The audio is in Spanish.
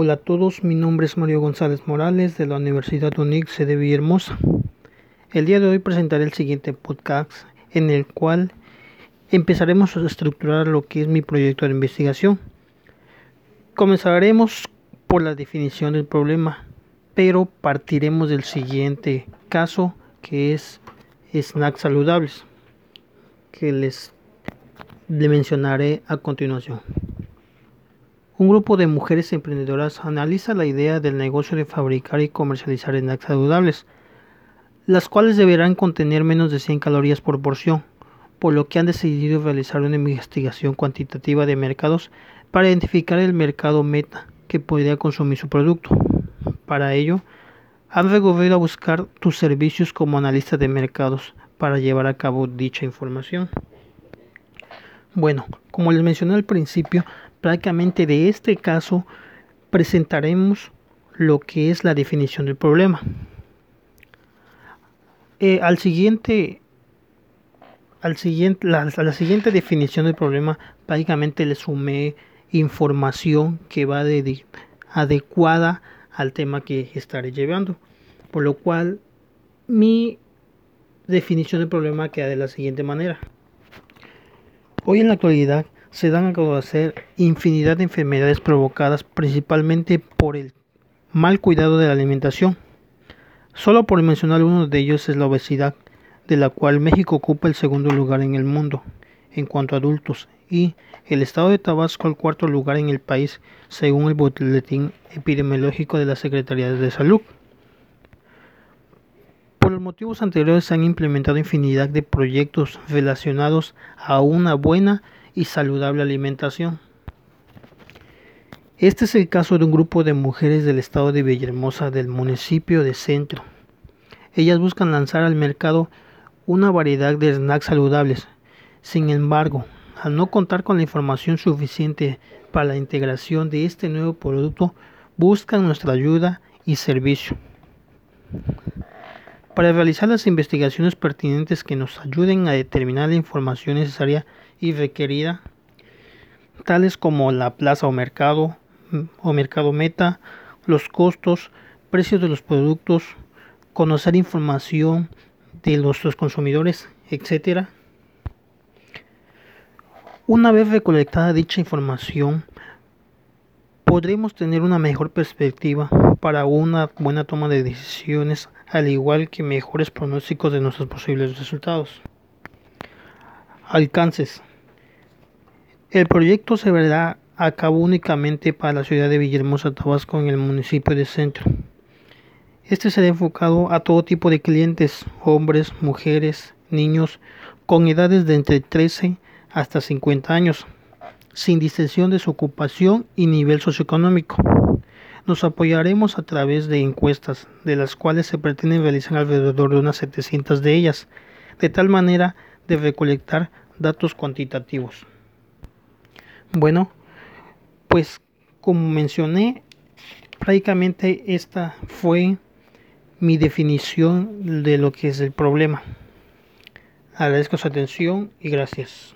Hola a todos, mi nombre es Mario González Morales de la Universidad UNIC de Villahermosa. El día de hoy presentaré el siguiente podcast en el cual empezaremos a estructurar lo que es mi proyecto de investigación. Comenzaremos por la definición del problema, pero partiremos del siguiente caso que es snacks saludables, que les mencionaré a continuación. Un grupo de mujeres emprendedoras analiza la idea del negocio de fabricar y comercializar snacks saludables, las cuales deberán contener menos de 100 calorías por porción, por lo que han decidido realizar una investigación cuantitativa de mercados para identificar el mercado meta que podría consumir su producto. Para ello, han recurrido a buscar tus servicios como analista de mercados para llevar a cabo dicha información. Bueno, como les mencioné al principio, prácticamente de este caso presentaremos lo que es la definición del problema. Eh, al siguiente, al siguiente, la, la siguiente definición del problema, prácticamente le sumé información que va de, adecuada al tema que estaré llevando. Por lo cual, mi definición del problema queda de la siguiente manera. Hoy en la actualidad se dan a conocer infinidad de enfermedades provocadas principalmente por el mal cuidado de la alimentación. Solo por mencionar uno de ellos es la obesidad, de la cual México ocupa el segundo lugar en el mundo en cuanto a adultos y el estado de Tabasco el cuarto lugar en el país según el boletín epidemiológico de la Secretaría de Salud. Por los motivos anteriores se han implementado infinidad de proyectos relacionados a una buena y saludable alimentación. Este es el caso de un grupo de mujeres del estado de Villahermosa del municipio de Centro. Ellas buscan lanzar al mercado una variedad de snacks saludables. Sin embargo, al no contar con la información suficiente para la integración de este nuevo producto, buscan nuestra ayuda y servicio. Para realizar las investigaciones pertinentes que nos ayuden a determinar la información necesaria y requerida, tales como la plaza o mercado o mercado meta, los costos, precios de los productos, conocer información de los, consumidores, etc. Una vez recolectada dicha información, podremos tener una mejor perspectiva para una buena toma de decisiones, al igual que mejores pronósticos de nuestros posibles resultados. Alcances. El proyecto se verá a cabo únicamente para la ciudad de Villahermosa, Tabasco, en el municipio de Centro. Este será enfocado a todo tipo de clientes, hombres, mujeres, niños, con edades de entre 13 hasta 50 años, sin distinción de su ocupación y nivel socioeconómico. Nos apoyaremos a través de encuestas, de las cuales se pretende realizar alrededor de unas 700 de ellas, de tal manera de recolectar datos cuantitativos. Bueno, pues como mencioné, prácticamente esta fue mi definición de lo que es el problema. Agradezco su atención y gracias.